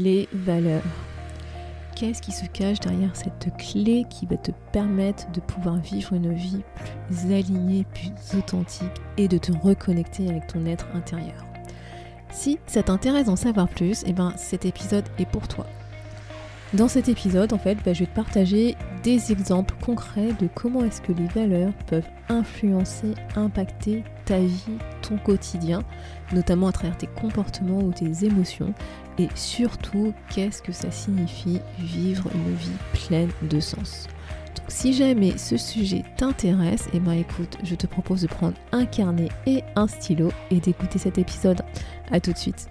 les valeurs. Qu'est-ce qui se cache derrière cette clé qui va te permettre de pouvoir vivre une vie plus alignée, plus authentique et de te reconnecter avec ton être intérieur? Si ça t'intéresse d'en savoir plus, eh ben cet épisode est pour toi. Dans cet épisode, en fait, bah, je vais te partager des exemples concrets de comment est-ce que les valeurs peuvent influencer, impacter ta vie, ton quotidien, notamment à travers tes comportements ou tes émotions, et surtout qu'est-ce que ça signifie vivre une vie pleine de sens? Donc si jamais ce sujet t'intéresse, et eh ben écoute, je te propose de prendre un carnet et un stylo et d'écouter cet épisode. A tout de suite.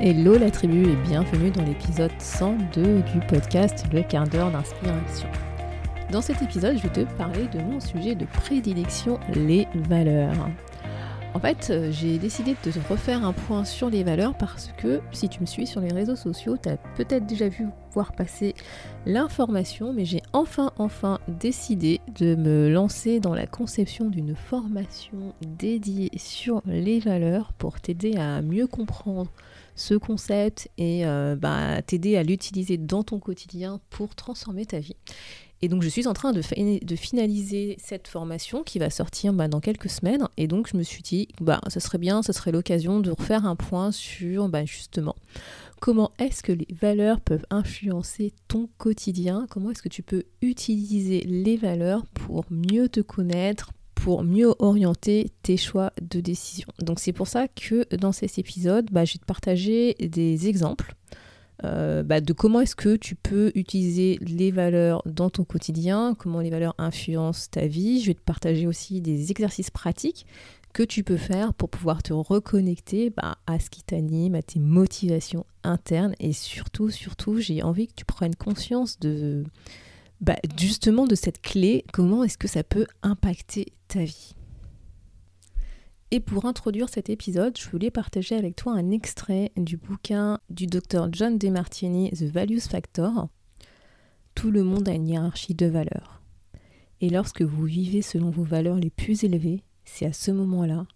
Hello la tribu et bienvenue dans l'épisode 102 du podcast Le quart d'heure d'inspiration. Dans cet épisode, je vais te parler de mon sujet de prédilection, les valeurs. En fait, euh, j'ai décidé de te refaire un point sur les valeurs parce que si tu me suis sur les réseaux sociaux, tu as peut-être déjà vu voir passer l'information, mais j'ai enfin, enfin décidé de me lancer dans la conception d'une formation dédiée sur les valeurs pour t'aider à mieux comprendre ce concept et euh, bah, t'aider à l'utiliser dans ton quotidien pour transformer ta vie. Et donc je suis en train de, finaliser cette formation qui va sortir bah, dans quelques semaines. Et donc je me suis dit, bah, ce serait bien, ce serait l'occasion de refaire un point sur bah, justement comment est-ce que les valeurs peuvent influencer ton quotidien, comment est-ce que tu peux utiliser les valeurs pour mieux te connaître, pour mieux orienter tes choix de décision. Donc c'est pour ça que dans cet épisode, bah, je vais te partager des exemples euh, bah, de comment est-ce que tu peux utiliser les valeurs dans ton quotidien, comment les valeurs influencent ta vie. Je vais te partager aussi des exercices pratiques que tu peux faire pour pouvoir te reconnecter bah, à ce qui t'anime, à tes motivations internes et surtout, surtout, j'ai envie que tu prennes conscience de, bah, justement de cette clé, comment est-ce que ça peut impacter ta vie? Et pour introduire cet épisode, je voulais partager avec toi un extrait du bouquin du docteur John DeMartini, The Values Factor. Tout le monde a une hiérarchie de valeurs. Et lorsque vous vivez selon vos valeurs les plus élevées, c'est à ce moment-là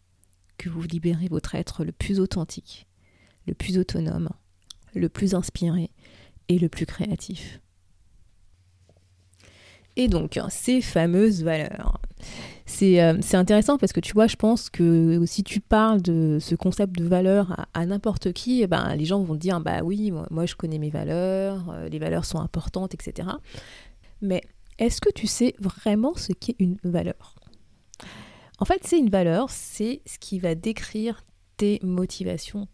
que vous libérez votre être le plus authentique, le plus autonome, le plus inspiré et le plus créatif. Et donc, ces fameuses valeurs. Euh, c'est intéressant parce que tu vois, je pense que si tu parles de ce concept de valeur à, n'importe qui, eh ben, les gens vont dire bah oui, moi, je connais mes valeurs, euh, les valeurs sont importantes, etc. Mais est-ce que tu sais vraiment ce qu'est une valeur? En fait, c'est une valeur, c'est ce qui va décrire tes motivations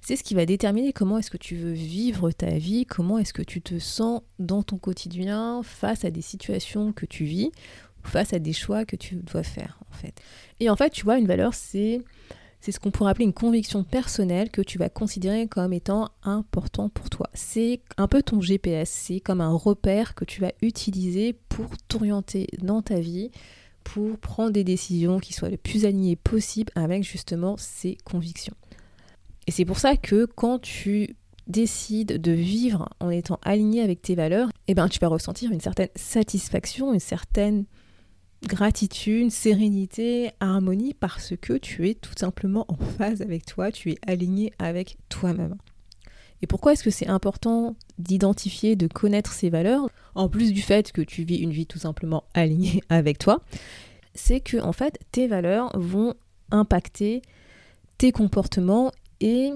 C'est ce qui va déterminer comment est-ce que tu veux vivre ta vie, comment est-ce que tu te sens dans ton quotidien face à des situations que tu vis, face à des choix que tu dois faire en fait. Et en fait, tu vois, une valeur, c'est c'est ce qu'on pourrait appeler une conviction personnelle que tu vas considérer comme étant important pour toi. C'est un peu ton GPS, c'est comme un repère que tu vas utiliser pour t'orienter dans ta vie, pour prendre des décisions qui soient le plus alignées possible avec justement ces convictions. Et c'est pour ça que quand tu décides de vivre en étant aligné avec tes valeurs, eh ben, tu vas ressentir une certaine satisfaction, une certaine gratitude, sérénité, harmonie, parce que tu es tout simplement en phase avec toi, tu es aligné avec toi-même. Et pourquoi est-ce que c'est important d'identifier, de connaître ces valeurs, en plus du fait que tu vis une vie tout simplement alignée avec toi? C'est que en fait, tes valeurs vont impacter tes comportements et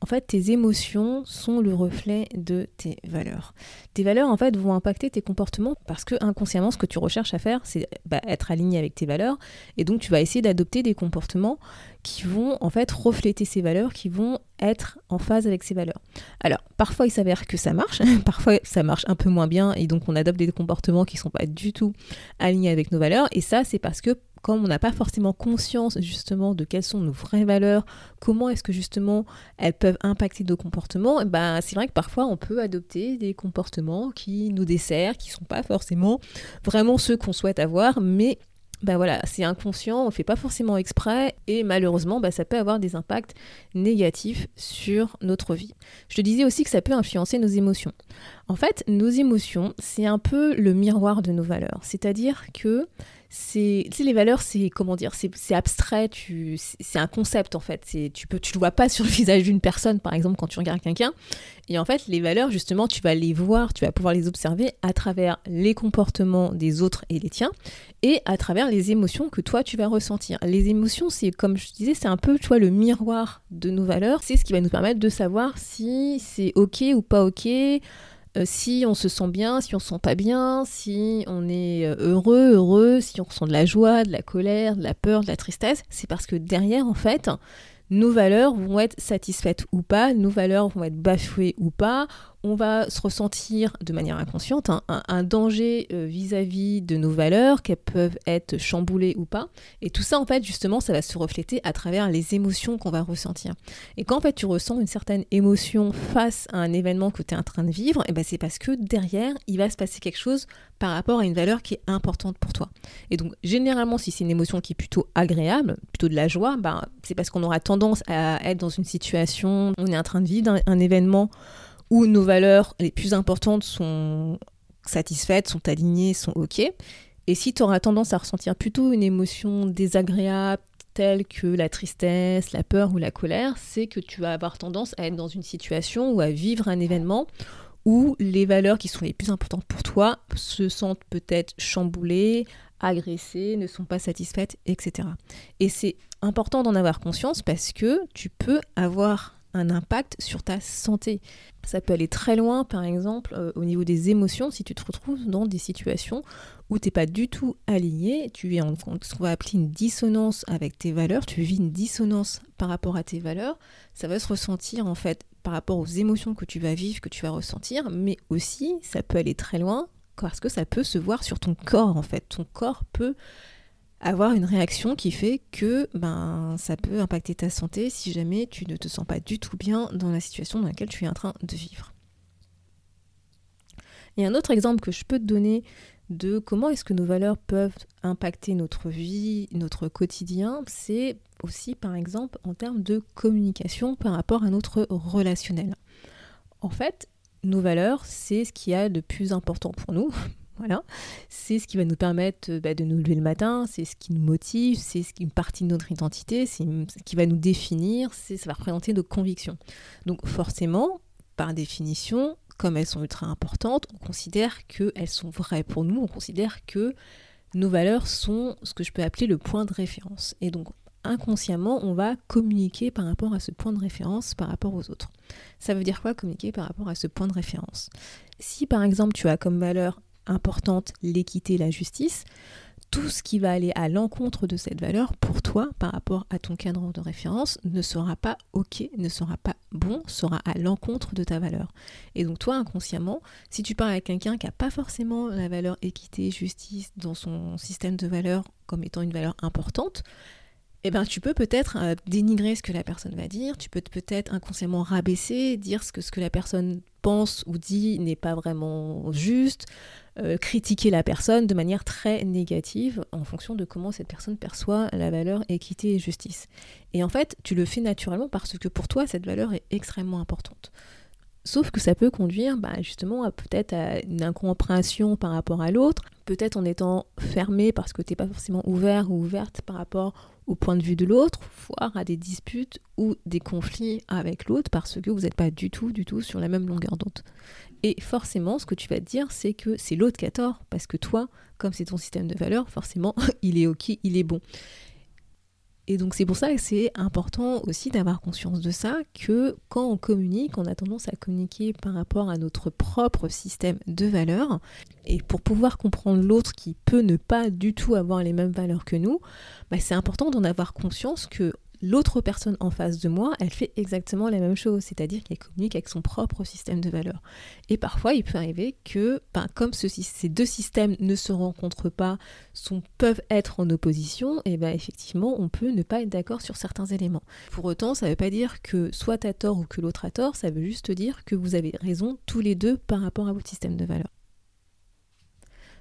en fait, tes émotions sont le reflet de tes valeurs. Tes valeurs, en fait, vont impacter tes comportements parce que inconsciemment, ce que tu recherches à faire, c'est bah, être aligné avec tes valeurs. Et donc, tu vas essayer d'adopter des comportements qui vont en fait refléter ces valeurs, qui vont être en phase avec ces valeurs. Alors, parfois il s'avère que ça marche, parfois ça marche un peu moins bien et donc on adopte des comportements qui ne sont pas du tout alignés avec nos valeurs et ça c'est parce que comme on n'a pas forcément conscience justement de quelles sont nos vraies valeurs, comment est-ce que justement elles peuvent impacter nos comportements, bah, c'est vrai que parfois on peut adopter des comportements qui nous desserrent, qui ne sont pas forcément vraiment ceux qu'on souhaite avoir, mais bah voilà, c'est inconscient, on ne fait pas forcément exprès et malheureusement, bah, ça peut avoir des impacts négatifs sur notre vie. Je te disais aussi que ça peut influencer nos émotions. En fait, nos émotions, c'est un peu le miroir de nos valeurs. C'est-à-dire que c'est les valeurs c'est comment dire c'est abstrait c'est un concept en fait. C'est tu peux tu le vois pas sur le visage d'une personne par exemple quand tu regardes quelqu'un. Et en fait les valeurs justement tu vas les voir tu vas pouvoir les observer à travers les comportements des autres et les tiens et à travers les émotions que toi tu vas ressentir. Les émotions c'est comme je disais c'est un peu tu vois le miroir de nos valeurs. C'est ce qui va nous permettre de savoir si c'est ok ou pas ok euh, si on se sent bien, si on se sent pas bien, si on est euh, heureux, heureux, si on ressent de la joie, de la colère, de la peur, de la tristesse, c'est parce que derrière, en fait, nos valeurs vont être satisfaites ou pas, nos valeurs vont être bafouées ou pas, on va se ressentir de manière inconsciente un, danger euh, vis-à-vis de nos valeurs, qu'elles peuvent être chamboulées ou pas. Et tout ça, en fait, justement, ça va se refléter à travers les émotions qu'on va ressentir. Et quand, en fait, tu ressens une certaine émotion face à un événement que tu es en train de vivre, et eh ben, c'est parce que derrière, il va se passer quelque chose par rapport à une valeur qui est importante pour toi. Et donc, généralement, si c'est une émotion qui est plutôt agréable, plutôt de la joie, ben, c'est parce qu'on aura tendance à être dans une situation, on est en train de vivre un événement où nos valeurs les plus importantes sont satisfaites, sont alignées, sont OK. Et si tu auras tendance à ressentir plutôt une émotion désagréable, telle que la tristesse, la peur ou la colère, c'est que tu vas avoir tendance à être dans une situation ou à vivre un événement où les valeurs qui sont les plus importantes pour toi se sentent peut-être chamboulées, agressées, ne sont pas satisfaites, etc. Et c'est important d'en avoir conscience parce que tu peux avoir un impact sur ta santé. Ça peut aller très loin, par exemple, euh, au niveau des émotions, si tu te retrouves dans des situations où tu n'es pas du tout aligné, tu es en ce qu'on va appeler une dissonance avec tes valeurs, tu vis une dissonance par rapport à tes valeurs, ça va se ressentir en fait par rapport aux émotions que tu vas vivre, que tu vas ressentir, mais aussi ça peut aller très loin parce que ça peut se voir sur ton corps en fait. Ton corps peut avoir une réaction qui fait que ben, ça peut impacter ta santé si jamais tu ne te sens pas du tout bien dans la situation dans laquelle tu es en train de vivre. Et un autre exemple que je peux te donner de comment est-ce que nos valeurs peuvent impacter notre vie, notre quotidien, c'est aussi par exemple en termes de communication par rapport à notre relationnel. En fait, nos valeurs, c'est ce qui a de plus important pour nous, voilà, c'est ce qui va nous permettre euh, bah, de nous lever le matin, c'est ce qui nous motive, c'est une partie de notre identité, c'est ce qui va nous définir, ça va représenter nos convictions. Donc forcément, par définition, comme elles sont ultra importantes, on considère qu'elles sont vraies pour nous, on considère que nos valeurs sont ce que je peux appeler le point de référence. Et donc inconsciemment, on va communiquer par rapport à ce point de référence par rapport aux autres. Ça veut dire quoi communiquer par rapport à ce point de référence? Si par exemple tu as comme valeur importante, l'équité, la justice, tout ce qui va aller à l'encontre de cette valeur pour toi par rapport à ton cadre de référence ne sera pas ok, ne sera pas bon, sera à l'encontre de ta valeur. Et donc toi inconsciemment, si tu parles avec quelqu'un qui n'a pas forcément la valeur équité, justice dans son système de valeurs comme étant une valeur importante, eh ben, tu peux peut-être euh, dénigrer ce que la personne va dire, tu peux peut-être inconsciemment rabaisser, dire ce que, ce que la personne pense ou dit n'est pas vraiment juste, euh, critiquer la personne de manière très négative en fonction de comment cette personne perçoit la valeur équité et justice. Et en fait, tu le fais naturellement parce que pour toi, cette valeur est extrêmement importante. Sauf que ça peut conduire bah, justement à peut-être à une incompréhension par rapport à l'autre, peut-être en étant fermé parce que tu n'es pas forcément ouvert ou ouverte par rapport au point de vue de l'autre, voire à des disputes ou des conflits avec l'autre parce que vous n'êtes pas du tout, du tout sur la même longueur d'onde. Et forcément, ce que tu vas te dire, c'est que c'est l'autre qui a tort, parce que toi, comme c'est ton système de valeurs, forcément, il est ok, il est bon. Et donc c'est pour ça que c'est important aussi d'avoir conscience de ça, que quand on communique, on a tendance à communiquer par rapport à notre propre système de valeurs. Et pour pouvoir comprendre l'autre qui peut ne pas du tout avoir les mêmes valeurs que nous, bah, c'est important d'en avoir conscience que l'autre personne en face de moi, elle fait exactement la même chose, c'est-à-dire qu'elle communique avec son propre système de valeurs. Et parfois, il peut arriver que, ben, comme ces deux systèmes ne se rencontrent pas, peuvent être en opposition, et ben effectivement, on peut ne pas être d'accord sur certains éléments. Pour autant, ça ne veut pas dire que soit tu tort ou que l'autre a tort, ça veut juste dire que vous avez raison tous les deux par rapport à votre système de valeurs.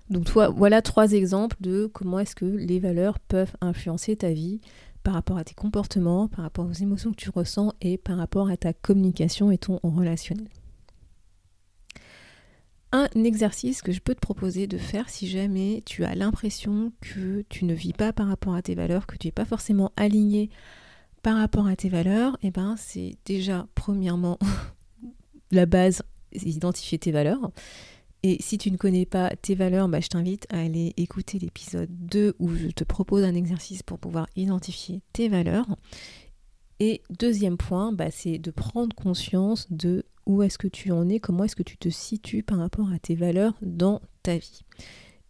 Donc toi, voilà trois exemples de comment est-ce que les valeurs peuvent influencer ta vie par rapport à tes comportements, par rapport aux émotions que tu ressens et par rapport à ta communication et ton relationnel. Un exercice que je peux te proposer de faire si jamais tu as l'impression que tu ne vis pas par rapport à tes valeurs, que tu n'es pas forcément aligné par rapport à tes valeurs, et eh ben c'est déjà premièrement la base, identifier tes valeurs. Et si tu ne connais pas tes valeurs, bah, je t'invite à aller écouter l'épisode 2 où je te propose un exercice pour pouvoir identifier tes valeurs. Et deuxième point, bah, c'est de prendre conscience de où est-ce que tu en es, comment est-ce que tu te situes par rapport à tes valeurs dans ta vie.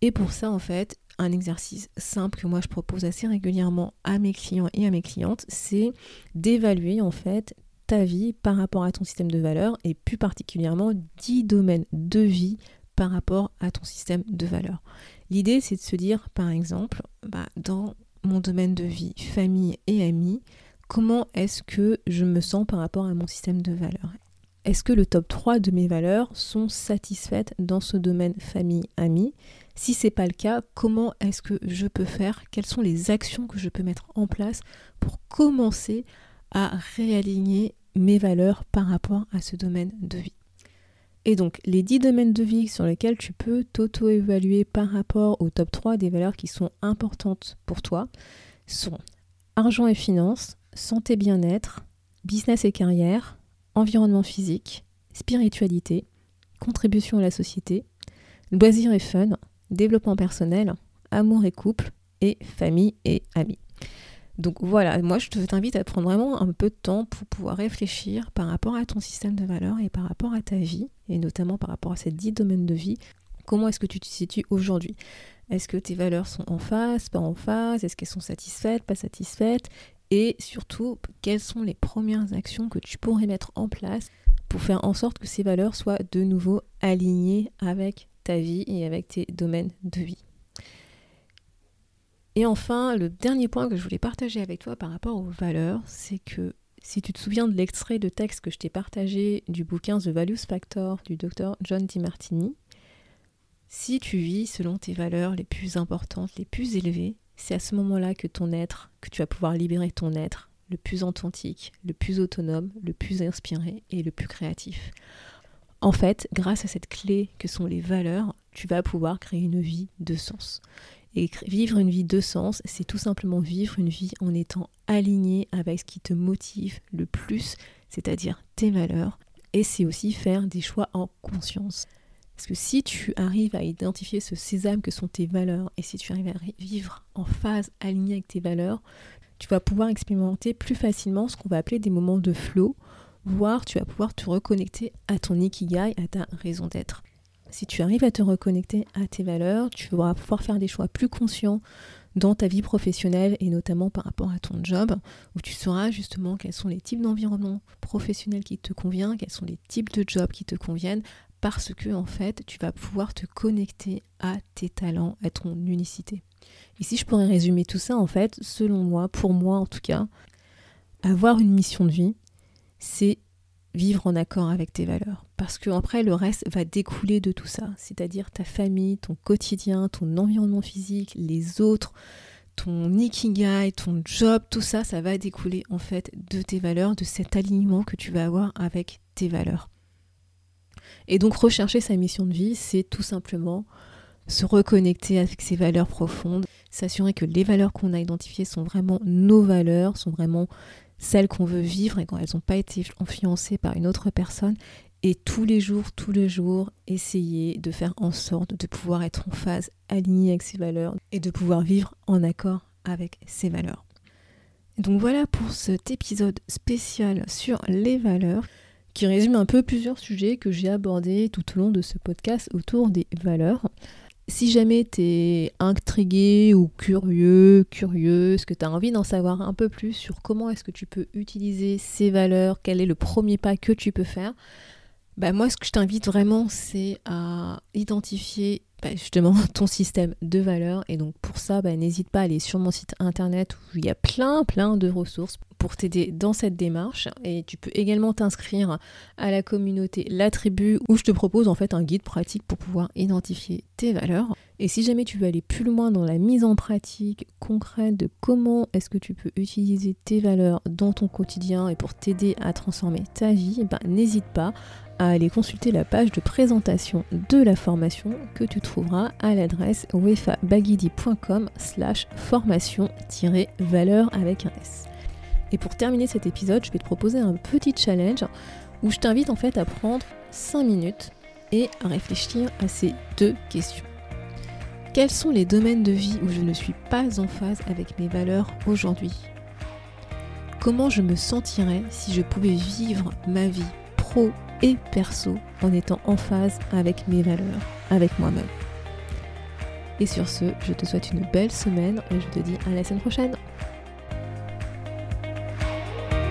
Et pour ça, en fait, un exercice simple que moi je propose assez régulièrement à mes clients et à mes clientes, c'est d'évaluer en fait ta vie par rapport à ton système de valeurs et plus particulièrement 10 domaines de vie par rapport à ton système de valeurs. L'idée, c'est de se dire, par exemple, bah, dans mon domaine de vie, famille et amis, comment est-ce que je me sens par rapport à mon système de valeurs? Est-ce que le top 3 de mes valeurs sont satisfaites dans ce domaine famille, amis Si ce n'est pas le cas, comment est-ce que je peux faire? Quelles sont les actions que je peux mettre en place pour commencer à réaligner mes valeurs par rapport à ce domaine de vie? Et donc, les 10 domaines de vie sur lesquels tu peux t'auto-évaluer par rapport au top 3 des valeurs qui sont importantes pour toi sont argent et finances, santé bien-être, business et carrière, environnement physique, spiritualité, contribution à la société, loisirs et fun, développement personnel, amour et couple, et famille et amis. Donc voilà, moi je t'invite à prendre vraiment un peu de temps pour pouvoir réfléchir par rapport à ton système de valeurs et par rapport à ta vie, et notamment par rapport à ces 10 domaines de vie. Comment est-ce que tu te situes aujourd'hui? Est-ce que tes valeurs sont en phase, pas en phase Est-ce qu'elles sont satisfaites, pas satisfaites? Et surtout, quelles sont les premières actions que tu pourrais mettre en place pour faire en sorte que ces valeurs soient de nouveau alignées avec ta vie et avec tes domaines de vie? Et enfin, le dernier point que je voulais partager avec toi par rapport aux valeurs, c'est que si tu te souviens de l'extrait de texte que je t'ai partagé du bouquin The Values Factor du docteur John DiMartini, si tu vis selon tes valeurs les plus importantes, les plus élevées, c'est à ce moment-là que ton être, que tu vas pouvoir libérer ton être le plus authentique, le plus autonome, le plus inspiré et le plus créatif. En fait, grâce à cette clé que sont les valeurs, tu vas pouvoir créer une vie de sens. Et vivre une vie de sens, c'est tout simplement vivre une vie en étant aligné avec ce qui te motive le plus, c'est-à-dire tes valeurs. Et c'est aussi faire des choix en conscience. Parce que si tu arrives à identifier ce sésame que sont tes valeurs, et si tu arrives à vivre en phase alignée avec tes valeurs, tu vas pouvoir expérimenter plus facilement ce qu'on va appeler des moments de flow, voire tu vas pouvoir te reconnecter à ton ikigai, à ta raison d'être. Si tu arrives à te reconnecter à tes valeurs, tu vas pouvoir faire des choix plus conscients dans ta vie professionnelle et notamment par rapport à ton job, où tu sauras justement quels sont les types d'environnement professionnel qui te convient, quels sont les types de jobs qui te conviennent, parce que en fait, tu vas pouvoir te connecter à tes talents, à ton unicité. Et si je pourrais résumer tout ça, en fait, selon moi, pour moi en tout cas, avoir une mission de vie, c'est vivre en accord avec tes valeurs. Parce que après, le reste va découler de tout ça. C'est-à-dire ta famille, ton quotidien, ton environnement physique, les autres, ton ikigai, ton job, tout ça, ça va découler en fait de tes valeurs, de cet alignement que tu vas avoir avec tes valeurs. Et donc rechercher sa mission de vie, c'est tout simplement se reconnecter avec ses valeurs profondes, s'assurer que les valeurs qu'on a identifiées sont vraiment nos valeurs, sont vraiment celles qu'on veut vivre et quand elles n'ont pas été influencées par une autre personne. Et tous les jours, tous les jours, essayer de faire en sorte de pouvoir être en phase, alignée avec ses valeurs et de pouvoir vivre en accord avec ses valeurs. Donc voilà pour cet épisode spécial sur les valeurs qui résume un peu plusieurs sujets que j'ai abordés tout au long de ce podcast autour des valeurs. Si jamais tu es intrigué ou curieux, curieuse, que tu as envie d'en savoir un peu plus sur comment est-ce que tu peux utiliser ces valeurs, quel est le premier pas que tu peux faire, bah moi ce que je t'invite vraiment c'est à identifier bah, justement ton système de valeurs et donc pour ça bah, n'hésite pas à aller sur mon site internet où il y a plein plein de ressources pour t'aider dans cette démarche et tu peux également t'inscrire à la communauté La Tribu où je te propose en fait un guide pratique pour pouvoir identifier tes valeurs. Et si jamais tu veux aller plus loin dans la mise en pratique concrète de comment est-ce que tu peux utiliser tes valeurs dans ton quotidien et pour t'aider à transformer ta vie, ben, n'hésite pas à aller consulter la page de présentation de la formation que tu trouveras à l'adresse wefabagidi.com slash formation-valeur avec un S. Et pour terminer cet épisode, je vais te proposer un petit challenge où je t'invite en fait à prendre 5 minutes et à réfléchir à ces deux questions. Quels sont les domaines de vie où je ne suis pas en phase avec mes valeurs aujourd'hui? Comment je me sentirais si je pouvais vivre ma vie pro et perso en étant en phase avec mes valeurs, avec moi-même Et sur ce, je te souhaite une belle semaine et je te dis à la semaine prochaine.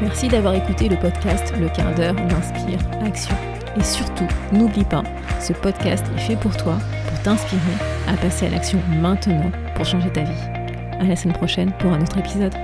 Merci d'avoir écouté le podcast Le quart d'heure d'Inspire Action. Et surtout, n'oublie pas, ce podcast est fait pour toi, pour t'inspirer à passer à l'action maintenant pour changer ta vie. À la semaine prochaine pour un autre épisode.